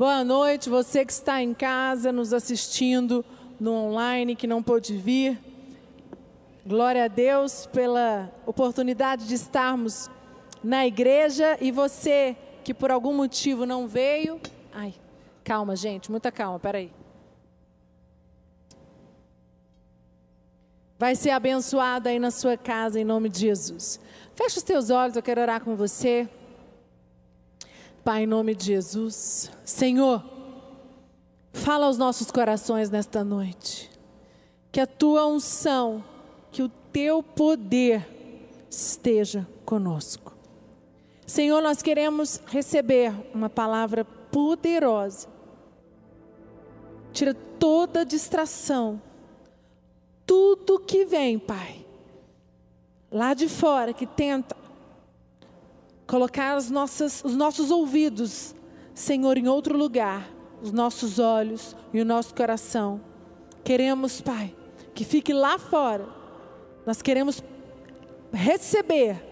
Boa noite, você que está em casa nos assistindo no online, que não pôde vir. Glória a Deus pela oportunidade de estarmos na igreja e você que por algum motivo não veio. Ai, calma, gente, muita calma, peraí. Vai ser abençoada aí na sua casa em nome de Jesus. Feche os teus olhos, eu quero orar com você. Pai, em nome de Jesus. Senhor, fala aos nossos corações nesta noite. Que a tua unção, que o teu poder esteja conosco. Senhor, nós queremos receber uma palavra poderosa. Tira toda distração. Tudo que vem, Pai, lá de fora, que tenta colocar as nossas, os nossos ouvidos, Senhor, em outro lugar, os nossos olhos e o nosso coração. Queremos, Pai, que fique lá fora. Nós queremos receber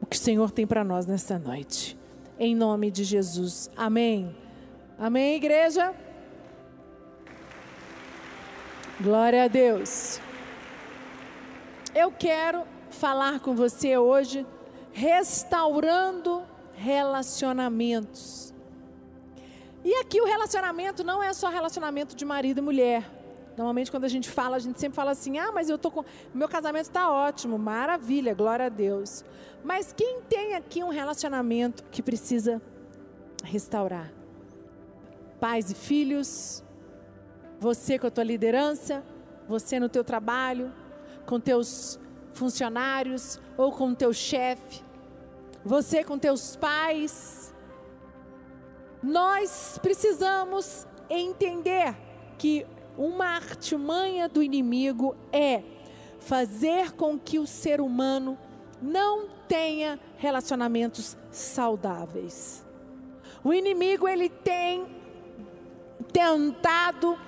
o que o Senhor tem para nós nesta noite. Em nome de Jesus. Amém. Amém, igreja? Glória a Deus. Eu quero falar com você hoje restaurando relacionamentos. E aqui o relacionamento não é só relacionamento de marido e mulher. Normalmente quando a gente fala, a gente sempre fala assim: "Ah, mas eu tô com meu casamento está ótimo, maravilha, glória a Deus". Mas quem tem aqui um relacionamento que precisa restaurar? Pais e filhos, você com a tua liderança, você no teu trabalho, com teus funcionários ou com teu chefe, você com teus pais. Nós precisamos entender que uma artimanha do inimigo é fazer com que o ser humano não tenha relacionamentos saudáveis. O inimigo ele tem tentado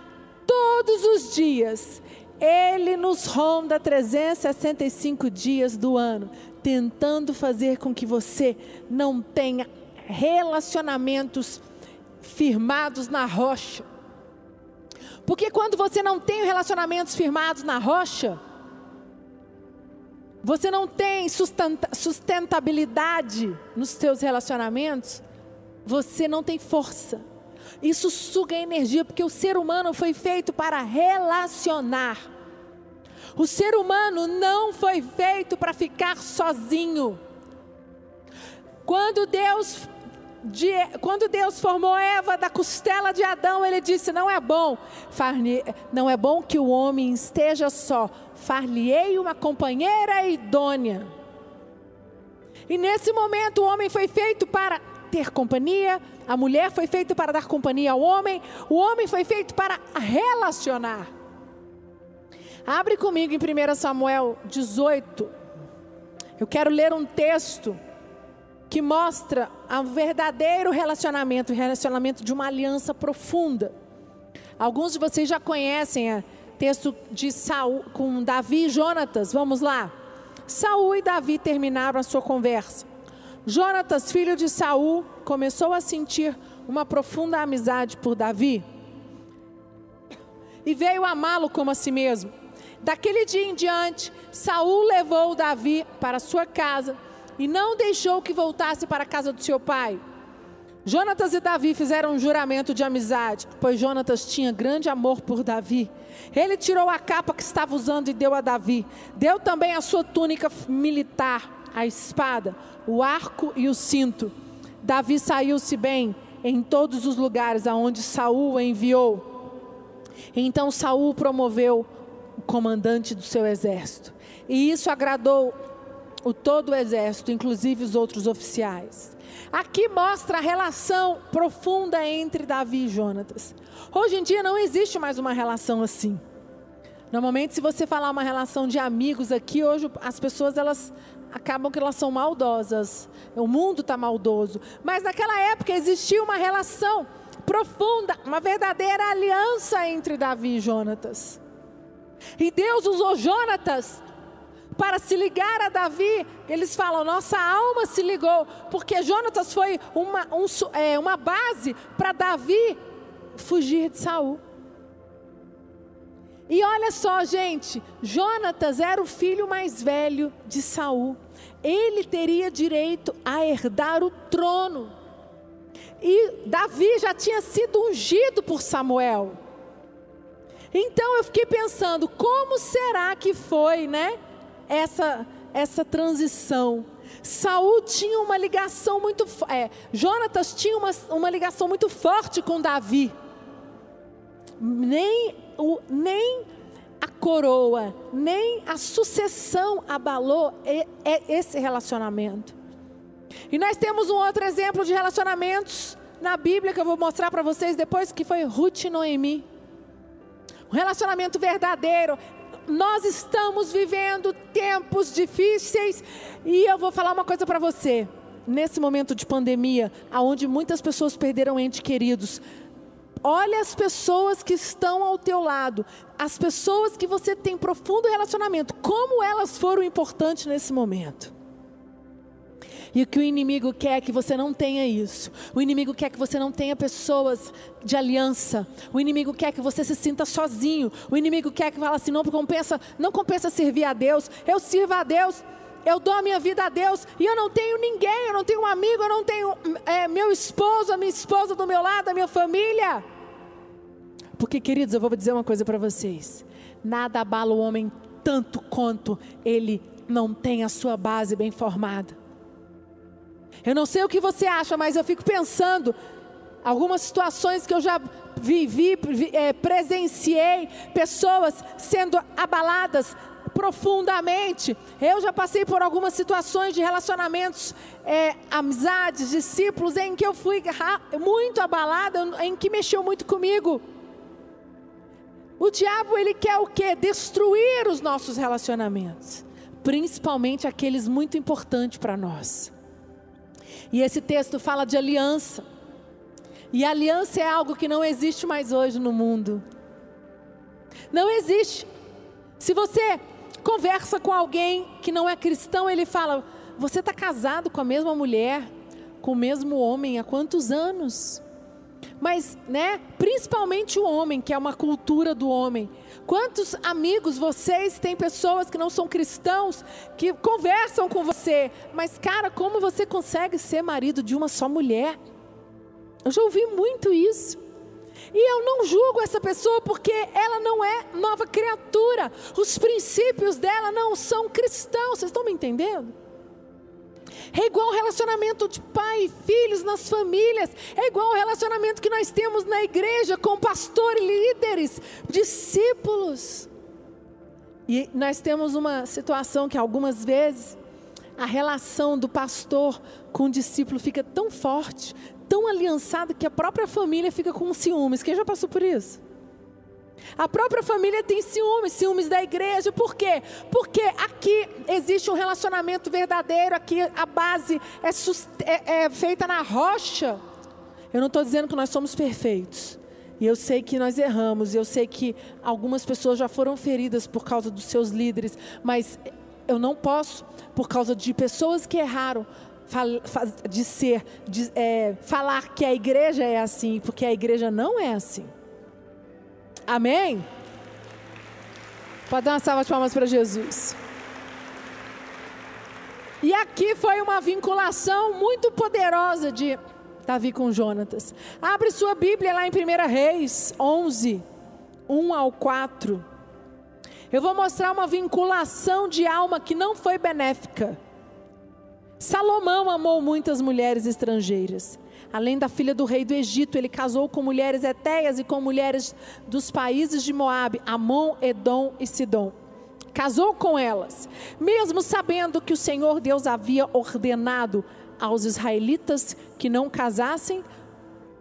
todos os dias. Ele nos ronda 365 dias do ano, tentando fazer com que você não tenha relacionamentos firmados na rocha. Porque quando você não tem relacionamentos firmados na rocha, você não tem sustentabilidade nos seus relacionamentos, você não tem força. Isso suga energia, porque o ser humano foi feito para relacionar. O ser humano não foi feito para ficar sozinho. Quando Deus de, quando Deus formou Eva da costela de Adão, ele disse: Não é bom, não é bom que o homem esteja só, far-lhe-ei uma companheira idônea. E nesse momento o homem foi feito para ter companhia, a mulher foi feita para dar companhia ao homem, o homem foi feito para relacionar. Abre comigo em 1 Samuel 18. Eu quero ler um texto que mostra o verdadeiro relacionamento, o relacionamento de uma aliança profunda. Alguns de vocês já conhecem o texto de Saul com Davi e Jonatas. Vamos lá. Saul e Davi terminaram a sua conversa. Jonatas, filho de Saul, começou a sentir uma profunda amizade por Davi e veio amá-lo como a si mesmo. Daquele dia em diante, Saul levou Davi para sua casa e não deixou que voltasse para a casa do seu pai. Jonatas e Davi fizeram um juramento de amizade, pois Jonatas tinha grande amor por Davi. Ele tirou a capa que estava usando e deu a Davi. Deu também a sua túnica militar, a espada, o arco e o cinto. Davi saiu-se bem em todos os lugares aonde Saul o enviou. Então Saul promoveu o comandante do seu exército. E isso agradou o todo o exército, inclusive os outros oficiais. Aqui mostra a relação profunda entre Davi e Jonatas. Hoje em dia não existe mais uma relação assim. Normalmente, se você falar uma relação de amigos aqui, hoje as pessoas elas acabam que elas são maldosas. O mundo está maldoso. Mas naquela época existia uma relação profunda, uma verdadeira aliança entre Davi e Jonatas. E Deus usou Jonatas para se ligar a Davi, eles falam: nossa alma se ligou, porque Jonatas foi uma, um, é, uma base para Davi fugir de Saul. E olha só, gente, Jonatas era o filho mais velho de Saul. Ele teria direito a herdar o trono. E Davi já tinha sido ungido por Samuel. Então eu fiquei pensando, como será que foi, né? Essa essa transição. Saul tinha uma ligação muito, é, Jonatas tinha uma, uma ligação muito forte com Davi. Nem o, nem a coroa, nem a sucessão abalou esse relacionamento. E nós temos um outro exemplo de relacionamentos na Bíblia que eu vou mostrar para vocês depois, que foi Ruth e Noemi. Um relacionamento verdadeiro. Nós estamos vivendo tempos difíceis e eu vou falar uma coisa para você. Nesse momento de pandemia, aonde muitas pessoas perderam entes queridos, olha as pessoas que estão ao teu lado, as pessoas que você tem profundo relacionamento, como elas foram importantes nesse momento. E o que o inimigo quer é que você não tenha isso. O inimigo quer que você não tenha pessoas de aliança. O inimigo quer que você se sinta sozinho. O inimigo quer que fale assim, não compensa, não compensa servir a Deus. Eu sirvo a Deus. Eu dou a minha vida a Deus e eu não tenho ninguém, eu não tenho um amigo, eu não tenho é, meu esposo, a minha esposa do meu lado, a minha família. Porque, queridos, eu vou dizer uma coisa para vocês: nada abala o homem tanto quanto ele não tem a sua base bem formada. Eu não sei o que você acha, mas eu fico pensando algumas situações que eu já vivi, é, presenciei pessoas sendo abaladas profundamente. Eu já passei por algumas situações de relacionamentos, é, amizades, discípulos, em que eu fui muito abalada, em que mexeu muito comigo. O diabo ele quer o quê? Destruir os nossos relacionamentos, principalmente aqueles muito importantes para nós. E esse texto fala de aliança. E aliança é algo que não existe mais hoje no mundo. Não existe. Se você conversa com alguém que não é cristão, ele fala: Você está casado com a mesma mulher, com o mesmo homem há quantos anos? Mas, né, principalmente o homem, que é uma cultura do homem. Quantos amigos vocês têm pessoas que não são cristãos que conversam com você, mas cara, como você consegue ser marido de uma só mulher? Eu já ouvi muito isso. E eu não julgo essa pessoa porque ela não é nova criatura. Os princípios dela não são cristãos. Vocês estão me entendendo? É igual o relacionamento de pai e filhos nas famílias. É igual o relacionamento que nós temos na igreja com pastor e líderes, discípulos. E nós temos uma situação que algumas vezes a relação do pastor com o discípulo fica tão forte, tão aliançada que a própria família fica com ciúmes. Quem já passou por isso? A própria família tem ciúmes, ciúmes da igreja. Por quê? Porque aqui existe um relacionamento verdadeiro, aqui a base é, é, é feita na rocha. Eu não estou dizendo que nós somos perfeitos. E eu sei que nós erramos, eu sei que algumas pessoas já foram feridas por causa dos seus líderes, mas eu não posso, por causa de pessoas que erraram, de ser, de, é, falar que a igreja é assim, porque a igreja não é assim. Amém? Pode dar uma salva de palmas para Jesus. E aqui foi uma vinculação muito poderosa de Davi com Jonatas. Abre sua Bíblia lá em 1 Reis 11, 1 ao 4. Eu vou mostrar uma vinculação de alma que não foi benéfica. Salomão amou muitas mulheres estrangeiras. Além da filha do rei do Egito, ele casou com mulheres etéias e com mulheres dos países de Moabe, Amon, Edom e Sidom. Casou com elas, mesmo sabendo que o Senhor Deus havia ordenado aos israelitas que não casassem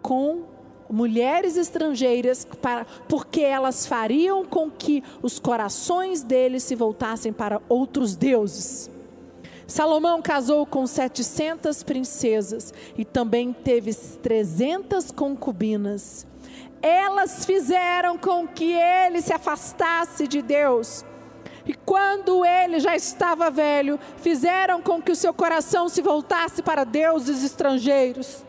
com mulheres estrangeiras, para, porque elas fariam com que os corações deles se voltassem para outros deuses. Salomão casou com 700 princesas e também teve 300 concubinas. Elas fizeram com que ele se afastasse de Deus. E quando ele já estava velho, fizeram com que o seu coração se voltasse para deuses estrangeiros.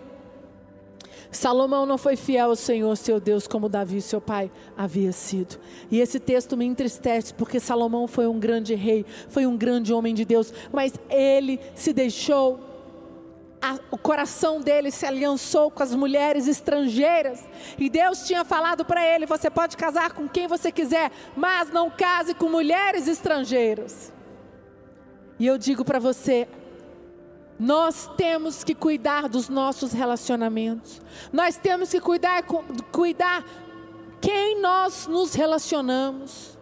Salomão não foi fiel ao Senhor, seu Deus, como Davi, seu pai, havia sido. E esse texto me entristece, porque Salomão foi um grande rei, foi um grande homem de Deus, mas ele se deixou, a, o coração dele se aliançou com as mulheres estrangeiras. E Deus tinha falado para ele: você pode casar com quem você quiser, mas não case com mulheres estrangeiras. E eu digo para você, nós temos que cuidar dos nossos relacionamentos. Nós temos que cuidar, cuidar quem nós nos relacionamos.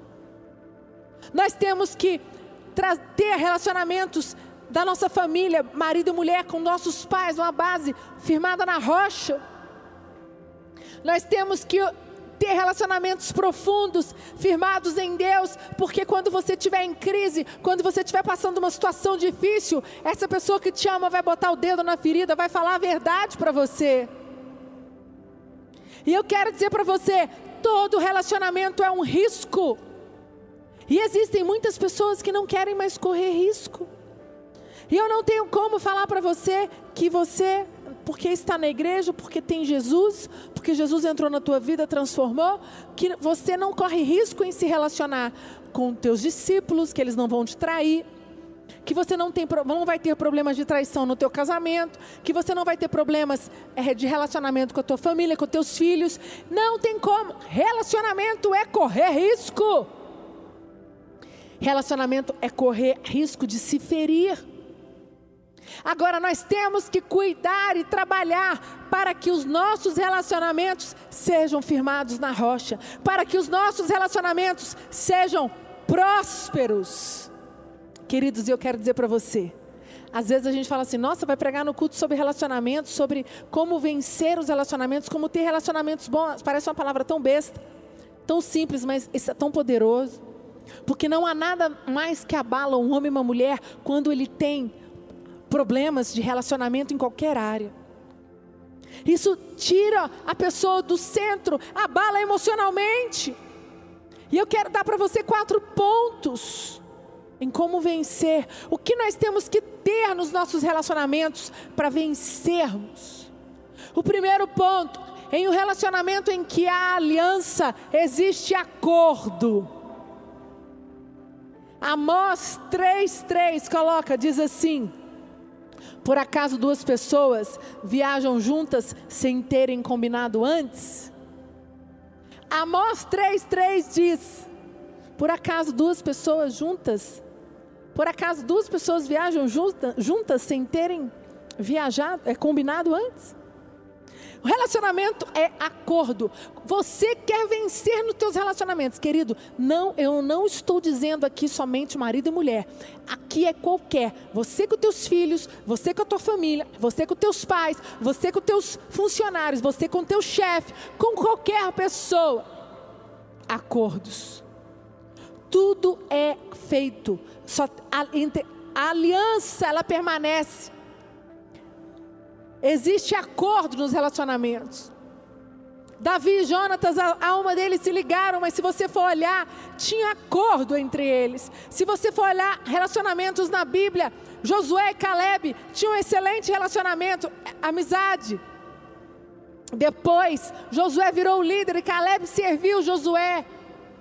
Nós temos que ter relacionamentos da nossa família, marido e mulher, com nossos pais, uma base firmada na rocha. Nós temos que ter relacionamentos profundos, firmados em Deus, porque quando você estiver em crise, quando você estiver passando uma situação difícil, essa pessoa que te ama vai botar o dedo na ferida, vai falar a verdade para você. E eu quero dizer para você: todo relacionamento é um risco. E existem muitas pessoas que não querem mais correr risco. E eu não tenho como falar para você que você porque está na igreja, porque tem Jesus, porque Jesus entrou na tua vida, transformou, que você não corre risco em se relacionar com teus discípulos, que eles não vão te trair, que você não, tem, não vai ter problemas de traição no teu casamento, que você não vai ter problemas é, de relacionamento com a tua família, com teus filhos. Não tem como. Relacionamento é correr risco. Relacionamento é correr risco de se ferir. Agora nós temos que cuidar e trabalhar para que os nossos relacionamentos sejam firmados na rocha, para que os nossos relacionamentos sejam prósperos. Queridos, eu quero dizer para você, às vezes a gente fala assim, nossa, vai pregar no culto sobre relacionamentos, sobre como vencer os relacionamentos, como ter relacionamentos bons. Parece uma palavra tão besta, tão simples, mas é tão poderoso. Porque não há nada mais que abala um homem e uma mulher quando ele tem problemas de relacionamento em qualquer área. Isso tira a pessoa do centro, abala emocionalmente. E eu quero dar para você quatro pontos em como vencer. O que nós temos que ter nos nossos relacionamentos para vencermos. O primeiro ponto, em um relacionamento em que há aliança, existe acordo. Amós 3,3 coloca, diz assim: por acaso duas pessoas viajam juntas sem terem combinado antes? Amós 3,3 diz: Por acaso duas pessoas juntas? Por acaso duas pessoas viajam junta, juntas sem terem viajado, é combinado antes? O relacionamento é acordo. Você quer vencer nos teus relacionamentos, querido? Não, eu não estou dizendo aqui somente marido e mulher. Aqui é qualquer. Você com teus filhos, você com a tua família, você com teus pais, você com teus funcionários, você com teu chefe, com qualquer pessoa. Acordos. Tudo é feito. Só a, a aliança ela permanece Existe acordo nos relacionamentos. Davi e Jonatas, a alma deles se ligaram, mas se você for olhar, tinha acordo entre eles. Se você for olhar relacionamentos na Bíblia, Josué e Caleb tinham um excelente relacionamento, amizade. Depois, Josué virou líder e Caleb serviu Josué.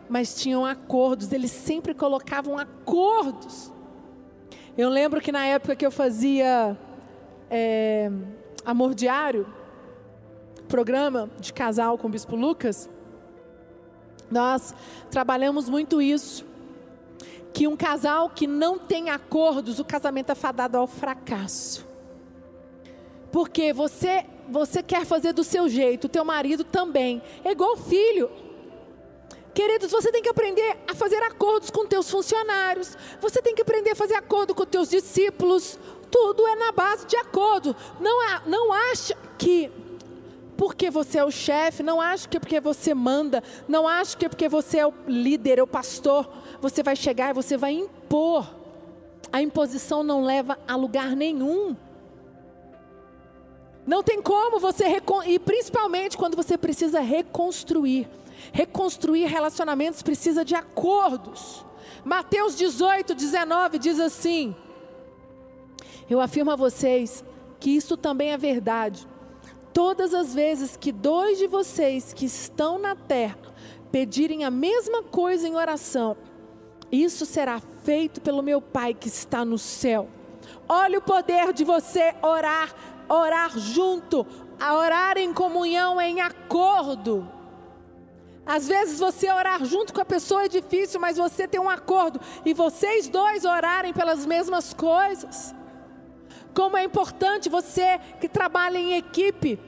Mas tinham acordos, eles sempre colocavam acordos. Eu lembro que na época que eu fazia é, Amor Diário, programa de casal com o Bispo Lucas, nós trabalhamos muito isso. Que um casal que não tem acordos, o casamento é fadado ao fracasso. Porque você, você quer fazer do seu jeito, o teu marido também. É igual filho. Queridos, você tem que aprender a fazer acordos com teus funcionários. Você tem que aprender a fazer acordo com teus discípulos. Tudo é na base de acordo. Não, não acha que porque você é o chefe, não acha que é porque você manda, não acha que é porque você é o líder, é o pastor, você vai chegar e você vai impor. A imposição não leva a lugar nenhum. Não tem como você e principalmente quando você precisa reconstruir. Reconstruir relacionamentos precisa de acordos. Mateus 18, 19 diz assim: Eu afirmo a vocês que isso também é verdade. Todas as vezes que dois de vocês que estão na terra pedirem a mesma coisa em oração, isso será feito pelo meu Pai que está no céu. Olha o poder de você orar orar junto, orar em comunhão, em acordo. Às vezes você orar junto com a pessoa é difícil, mas você tem um acordo e vocês dois orarem pelas mesmas coisas. Como é importante você que trabalha em equipe,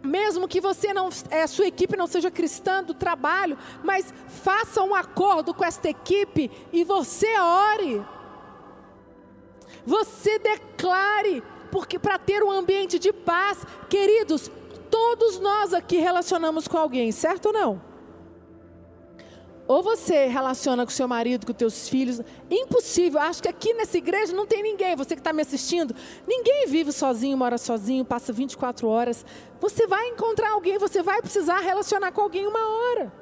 mesmo que você não, é, sua equipe não seja cristã do trabalho, mas faça um acordo com esta equipe e você ore. Você declare porque para ter um ambiente de paz, queridos, todos nós aqui relacionamos com alguém, certo ou não? Ou você relaciona com seu marido, com teus filhos, impossível. Acho que aqui nessa igreja não tem ninguém. Você que está me assistindo, ninguém vive sozinho, mora sozinho, passa 24 horas. Você vai encontrar alguém, você vai precisar relacionar com alguém uma hora.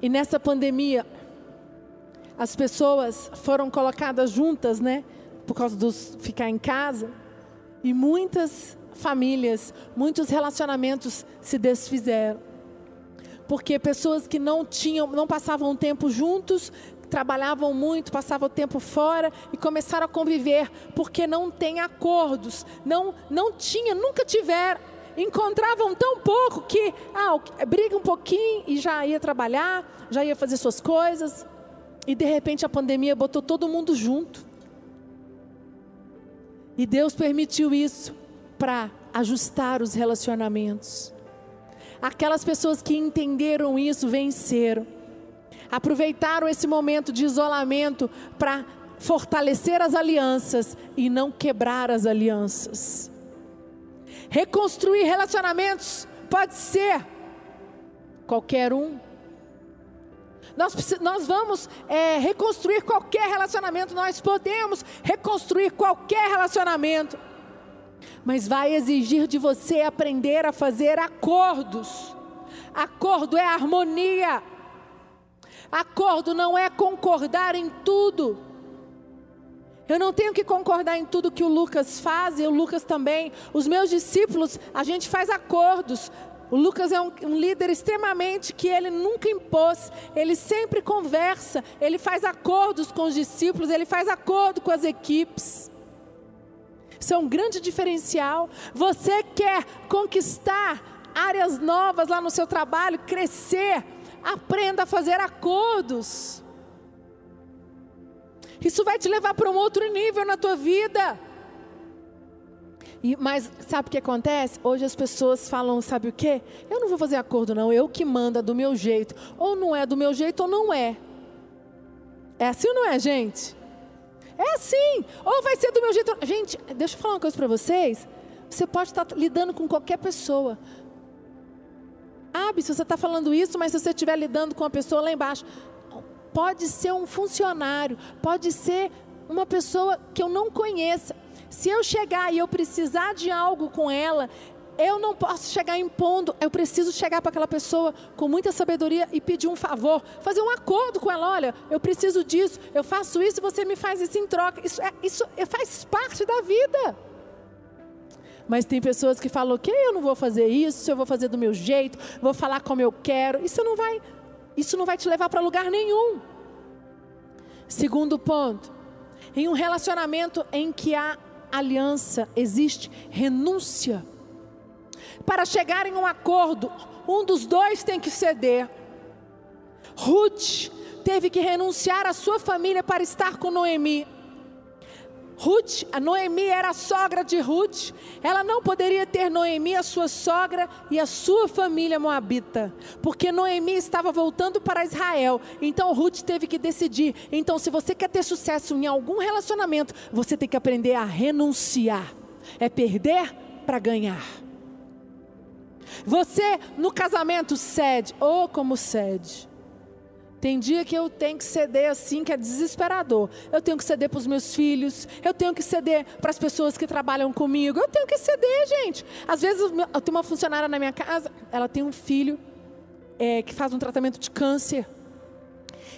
E nessa pandemia, as pessoas foram colocadas juntas, né? por causa dos ficar em casa. E muitas famílias, muitos relacionamentos se desfizeram. Porque pessoas que não tinham, não passavam tempo juntos, trabalhavam muito, passavam tempo fora e começaram a conviver porque não tem acordos, não não tinha, nunca tiveram, encontravam tão pouco que ah, briga um pouquinho e já ia trabalhar, já ia fazer suas coisas. E de repente a pandemia botou todo mundo junto. E Deus permitiu isso para ajustar os relacionamentos. Aquelas pessoas que entenderam isso venceram. Aproveitaram esse momento de isolamento para fortalecer as alianças e não quebrar as alianças. Reconstruir relacionamentos pode ser qualquer um nós, nós vamos é, reconstruir qualquer relacionamento, nós podemos reconstruir qualquer relacionamento, mas vai exigir de você aprender a fazer acordos. Acordo é harmonia. Acordo não é concordar em tudo. Eu não tenho que concordar em tudo que o Lucas faz e o Lucas também. Os meus discípulos, a gente faz acordos. O Lucas é um, um, líder extremamente que ele nunca impôs, ele sempre conversa, ele faz acordos com os discípulos, ele faz acordo com as equipes. Isso é um grande diferencial. Você quer conquistar áreas novas lá no seu trabalho, crescer, aprenda a fazer acordos. Isso vai te levar para um outro nível na tua vida. E, mas sabe o que acontece? Hoje as pessoas falam, sabe o quê? Eu não vou fazer acordo não, eu que manda do meu jeito. Ou não é do meu jeito ou não é. É assim ou não é, gente? É assim. Ou vai ser do meu jeito. Gente, deixa eu falar uma coisa para vocês. Você pode estar lidando com qualquer pessoa. Ah, se você está falando isso, mas se você estiver lidando com uma pessoa lá embaixo, pode ser um funcionário, pode ser uma pessoa que eu não conheça. Se eu chegar e eu precisar de algo com ela, eu não posso chegar impondo, eu preciso chegar para aquela pessoa com muita sabedoria e pedir um favor, fazer um acordo com ela. Olha, eu preciso disso, eu faço isso você me faz isso em troca. Isso, é, isso é, faz parte da vida. Mas tem pessoas que falam que eu não vou fazer isso, eu vou fazer do meu jeito, vou falar como eu quero. Isso não vai, isso não vai te levar para lugar nenhum. Segundo ponto, em um relacionamento em que há aliança, existe renúncia. Para chegar em um acordo, um dos dois tem que ceder. Ruth teve que renunciar à sua família para estar com Noemi. Ruth, a Noemi era a sogra de Ruth. Ela não poderia ter Noemi, a sua sogra, e a sua família moabita, porque Noemi estava voltando para Israel. Então Ruth teve que decidir. Então, se você quer ter sucesso em algum relacionamento, você tem que aprender a renunciar. É perder para ganhar. Você no casamento cede, ou oh, como cede. Tem dia que eu tenho que ceder assim, que é desesperador. Eu tenho que ceder para os meus filhos, eu tenho que ceder para as pessoas que trabalham comigo. Eu tenho que ceder, gente. Às vezes eu tenho uma funcionária na minha casa, ela tem um filho é, que faz um tratamento de câncer.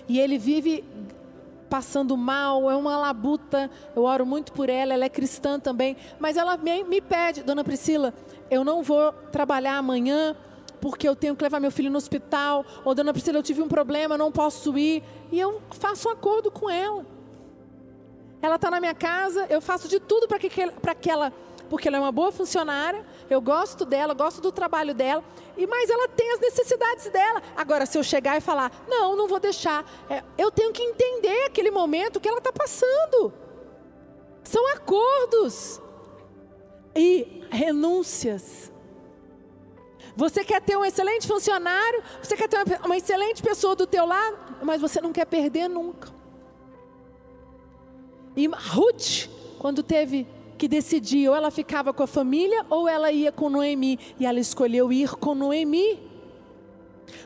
E ele vive passando mal, é uma labuta. Eu oro muito por ela, ela é cristã também. Mas ela me, me pede, dona Priscila, eu não vou trabalhar amanhã porque eu tenho que levar meu filho no hospital, ou dona Priscila, eu tive um problema, não posso ir. E eu faço um acordo com ela. Ela está na minha casa, eu faço de tudo para que, que ela, porque ela é uma boa funcionária, eu gosto dela, gosto do trabalho dela, e mas ela tem as necessidades dela. Agora, se eu chegar e falar, não, não vou deixar, é, eu tenho que entender aquele momento que ela está passando. São acordos e renúncias. Você quer ter um excelente funcionário, você quer ter uma excelente pessoa do teu lado, mas você não quer perder nunca. E Ruth, quando teve que decidir, ou ela ficava com a família ou ela ia com Noemi, e ela escolheu ir com Noemi.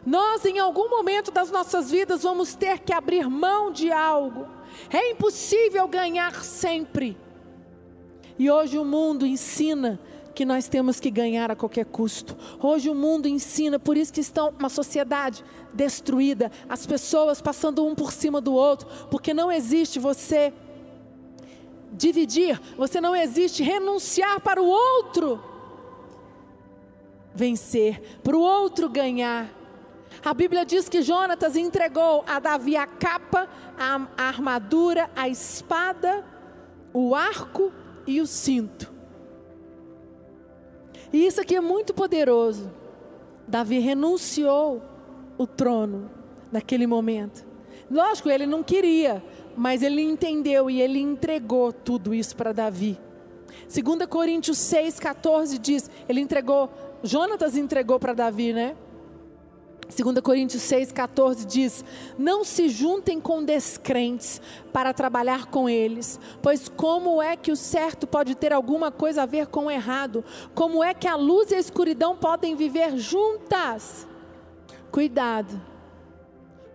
Nós, em algum momento das nossas vidas, vamos ter que abrir mão de algo. É impossível ganhar sempre. E hoje o mundo ensina que nós temos que ganhar a qualquer custo. Hoje o mundo ensina, por isso que estão uma sociedade destruída, as pessoas passando um por cima do outro, porque não existe você dividir, você não existe renunciar para o outro vencer, para o outro ganhar. A Bíblia diz que Jonatas entregou a Davi a capa, a, a armadura, a espada, o arco e o cinto. E isso aqui é muito poderoso. Davi renunciou o trono naquele momento. Lógico, ele não queria, mas ele entendeu e ele entregou tudo isso para Davi. 2 Coríntios 6, 14 diz: ele entregou, Jonatas entregou para Davi, né? 2 Coríntios 6,14 diz: Não se juntem com descrentes para trabalhar com eles, pois como é que o certo pode ter alguma coisa a ver com o errado? Como é que a luz e a escuridão podem viver juntas? Cuidado,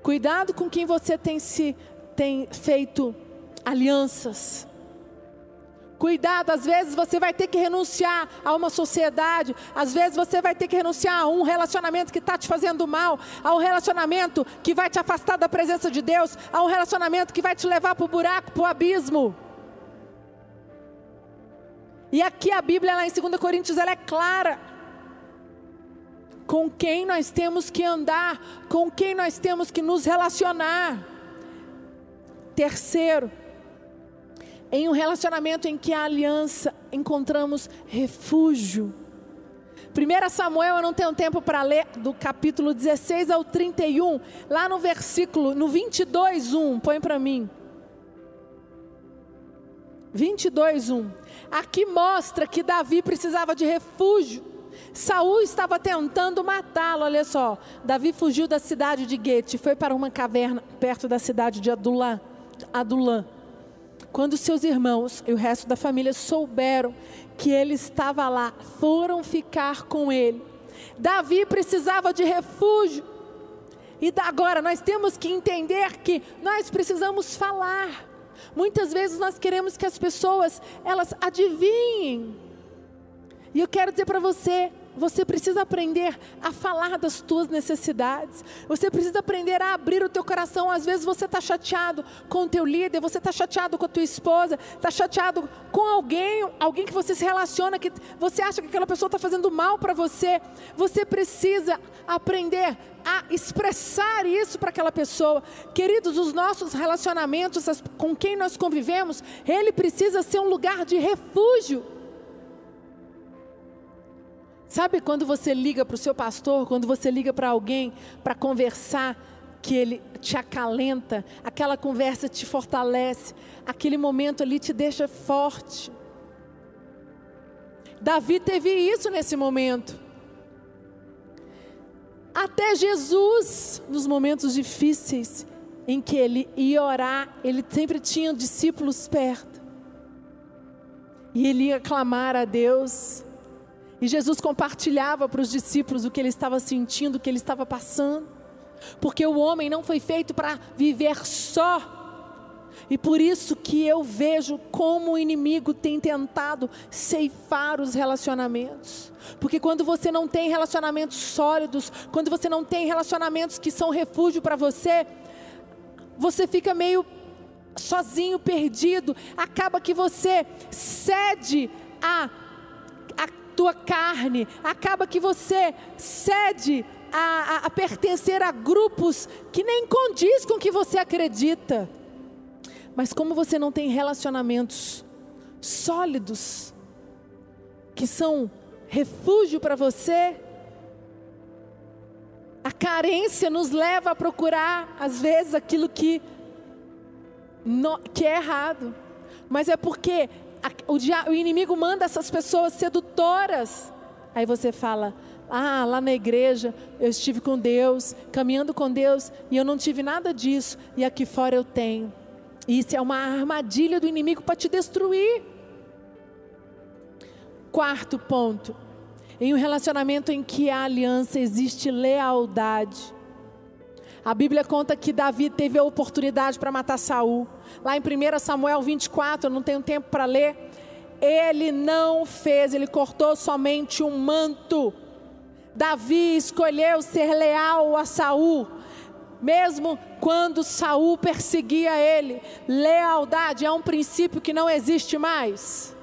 cuidado com quem você tem se tem feito alianças. Cuidado, às vezes você vai ter que renunciar a uma sociedade, às vezes você vai ter que renunciar a um relacionamento que está te fazendo mal, a um relacionamento que vai te afastar da presença de Deus, a um relacionamento que vai te levar para o buraco, para o abismo. E aqui a Bíblia, lá em 2 Coríntios, ela é clara. Com quem nós temos que andar, com quem nós temos que nos relacionar. Terceiro, em um relacionamento em que a aliança encontramos refúgio. 1 Samuel, eu não tenho tempo para ler, do capítulo 16 ao 31, lá no versículo, no 22, 1, põe para mim. 22, 1. Aqui mostra que Davi precisava de refúgio. Saul estava tentando matá-lo, olha só. Davi fugiu da cidade de Guete, foi para uma caverna perto da cidade de Adulã. Adulã. Quando seus irmãos e o resto da família souberam que ele estava lá, foram ficar com ele. Davi precisava de refúgio. E agora nós temos que entender que nós precisamos falar. Muitas vezes nós queremos que as pessoas elas adivinhem. E eu quero dizer para você, você precisa aprender a falar das tuas necessidades. Você precisa aprender a abrir o teu coração. Às vezes você está chateado com o teu líder, você está chateado com a tua esposa, está chateado com alguém, alguém que você se relaciona, que você acha que aquela pessoa está fazendo mal para você. Você precisa aprender a expressar isso para aquela pessoa. Queridos, os nossos relacionamentos com quem nós convivemos, ele precisa ser um lugar de refúgio. Sabe quando você liga para o seu pastor, quando você liga para alguém para conversar, que ele te acalenta, aquela conversa te fortalece, aquele momento ali te deixa forte. Davi teve isso nesse momento. Até Jesus, nos momentos difíceis em que ele ia orar, ele sempre tinha discípulos perto. E ele ia clamar a Deus. E Jesus compartilhava para os discípulos o que ele estava sentindo, o que ele estava passando. Porque o homem não foi feito para viver só. E por isso que eu vejo como o inimigo tem tentado ceifar os relacionamentos. Porque quando você não tem relacionamentos sólidos, quando você não tem relacionamentos que são refúgio para você, você fica meio sozinho, perdido. Acaba que você cede a, tua carne, acaba que você cede a, a, a pertencer a grupos que nem condiz com o que você acredita. Mas como você não tem relacionamentos sólidos, que são refúgio para você, a carência nos leva a procurar, às vezes, aquilo que, no, que é errado. Mas é porque o, dia, o inimigo manda essas pessoas sedutoras. Aí você fala: ah, lá na igreja eu estive com Deus, caminhando com Deus, e eu não tive nada disso, e aqui fora eu tenho. Isso é uma armadilha do inimigo para te destruir. Quarto ponto: em um relacionamento em que há aliança existe lealdade. A Bíblia conta que Davi teve a oportunidade para matar Saul. Lá em 1 Samuel 24, eu não tenho tempo para ler. Ele não fez, ele cortou somente um manto Davi escolheu ser leal a Saul, mesmo quando Saul perseguia ele. Lealdade é um princípio que não existe mais.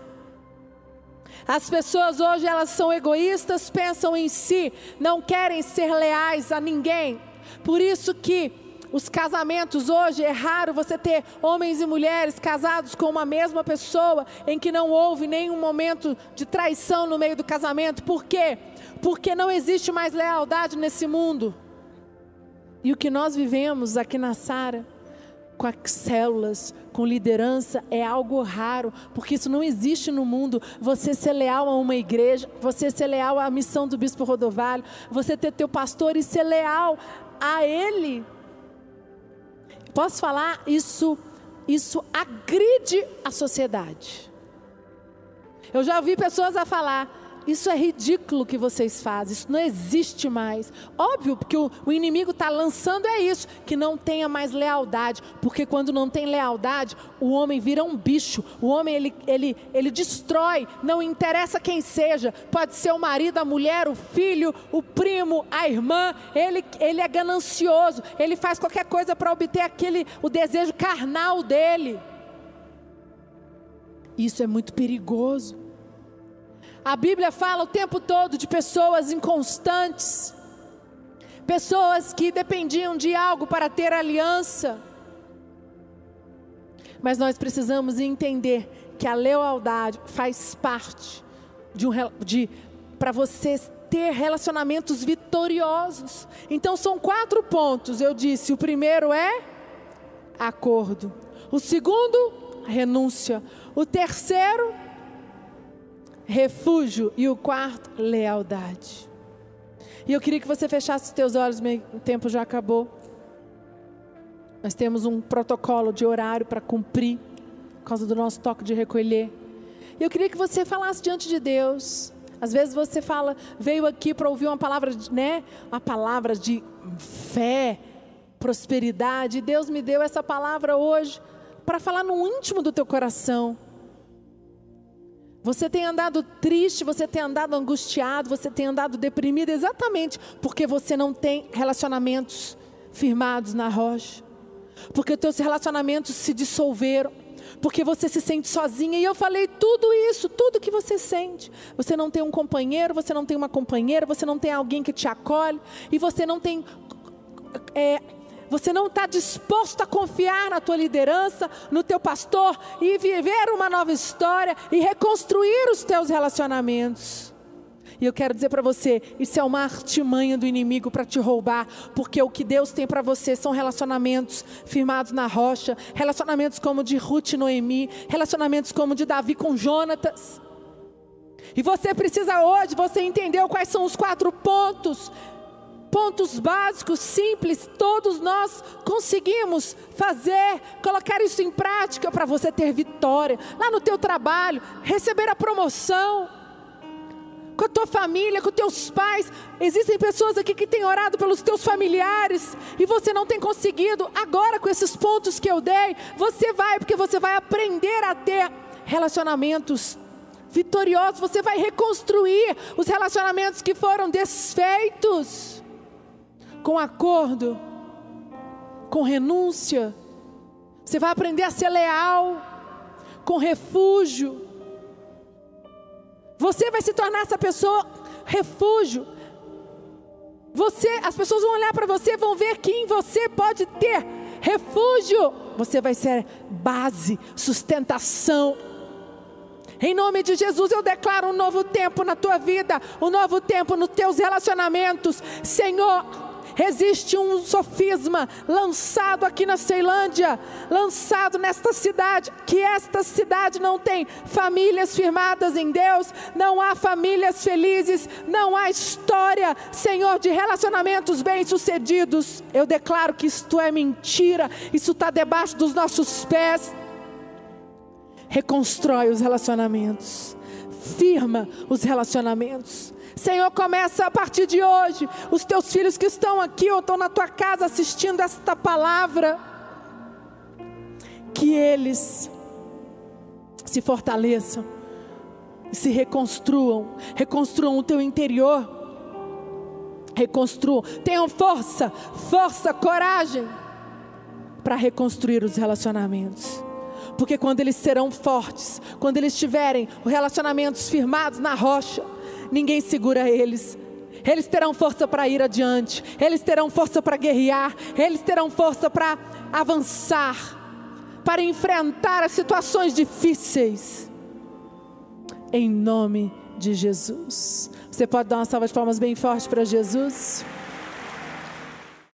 As pessoas hoje elas são egoístas, pensam em si, não querem ser leais a ninguém. Por isso que os casamentos hoje é raro você ter homens e mulheres casados com uma mesma pessoa em que não houve nenhum momento de traição no meio do casamento. Por quê? Porque não existe mais lealdade nesse mundo. E o que nós vivemos aqui na Sara, com as células, com liderança, é algo raro, porque isso não existe no mundo. Você ser leal a uma igreja, você ser leal à missão do bispo Rodovalho, você ter teu pastor e ser leal a ele. Posso falar? Isso, isso agride a sociedade. Eu já ouvi pessoas a falar: isso é ridículo que vocês fazem, isso não existe mais. Óbvio, porque o, o inimigo está lançando é isso, que não tenha mais lealdade, porque quando não tem lealdade, o homem vira um bicho, o homem ele, ele, ele destrói, não interessa quem seja, pode ser o marido, a mulher, o filho, o primo, a irmã, ele, ele é ganancioso, ele faz qualquer coisa para obter aquele, o desejo carnal dele. Isso é muito perigoso. A Bíblia fala o tempo todo de pessoas inconstantes, pessoas que dependiam de algo para ter aliança. Mas nós precisamos entender que a lealdade faz parte de um de para você ter relacionamentos vitoriosos. Então são quatro pontos. Eu disse, o primeiro é acordo. O segundo, renúncia. O terceiro, refúgio e o quarto, lealdade. E eu queria que você fechasse os teus olhos, meu tempo já acabou. Nós temos um protocolo de horário para cumprir, por causa do nosso toque de recolher. E eu queria que você falasse diante de Deus. Às vezes você fala, veio aqui para ouvir uma palavra, né? Uma palavra de fé, prosperidade. Deus me deu essa palavra hoje para falar no íntimo do teu coração. Você tem andado triste, você tem andado angustiado, você tem andado deprimido exatamente porque você não tem relacionamentos firmados na rocha. Porque teus relacionamentos se dissolveram, porque você se sente sozinha. E eu falei tudo isso, tudo que você sente. Você não tem um companheiro, você não tem uma companheira, você não tem alguém que te acolhe, e você não tem é, você não está disposto a confiar na tua liderança, no teu pastor e viver uma nova história e reconstruir os teus relacionamentos. E eu quero dizer para você, isso é uma artimanha do inimigo para te roubar, porque o que Deus tem para você são relacionamentos firmados na rocha, relacionamentos como de Ruth e Noemi, relacionamentos como de Davi com Jonatas. E você precisa hoje, você entendeu quais são os quatro pontos pontos básicos, simples, todos nós conseguimos fazer, colocar isso em prática para você ter vitória lá no teu trabalho, receber a promoção, com a tua família, com teus pais. Existem pessoas aqui que têm orado pelos teus familiares e você não tem conseguido. Agora, com esses pontos que eu dei, você vai, porque você vai aprender a ter relacionamentos vitoriosos. Você vai reconstruir os relacionamentos que foram desfeitos com acordo, com renúncia. Você vai aprender a ser leal, com refúgio. Você vai se tornar essa pessoa refúgio. Você, as pessoas vão olhar para você, vão ver que em você pode ter refúgio. Você vai ser base, sustentação. Em nome de Jesus, eu declaro um novo tempo na tua vida, um novo tempo nos teus relacionamentos. Senhor, Existe um sofisma lançado aqui na Ceilândia, lançado nesta cidade, que esta cidade não tem famílias firmadas em Deus, não há famílias felizes, não há história, Senhor, de relacionamentos bem-sucedidos. Eu declaro que isto é mentira, isso está debaixo dos nossos pés. Reconstrói os relacionamentos, firma os relacionamentos Senhor, começa a partir de hoje. Os teus filhos que estão aqui ou estão na tua casa assistindo esta palavra, que eles se fortaleçam, se reconstruam, reconstruam o teu interior, reconstruam, tenham força, força, coragem para reconstruir os relacionamentos. Porque quando eles serão fortes, quando eles tiverem relacionamentos firmados na rocha, ninguém segura eles. Eles terão força para ir adiante, eles terão força para guerrear, eles terão força para avançar, para enfrentar as situações difíceis. Em nome de Jesus. Você pode dar uma salva de palmas bem forte para Jesus?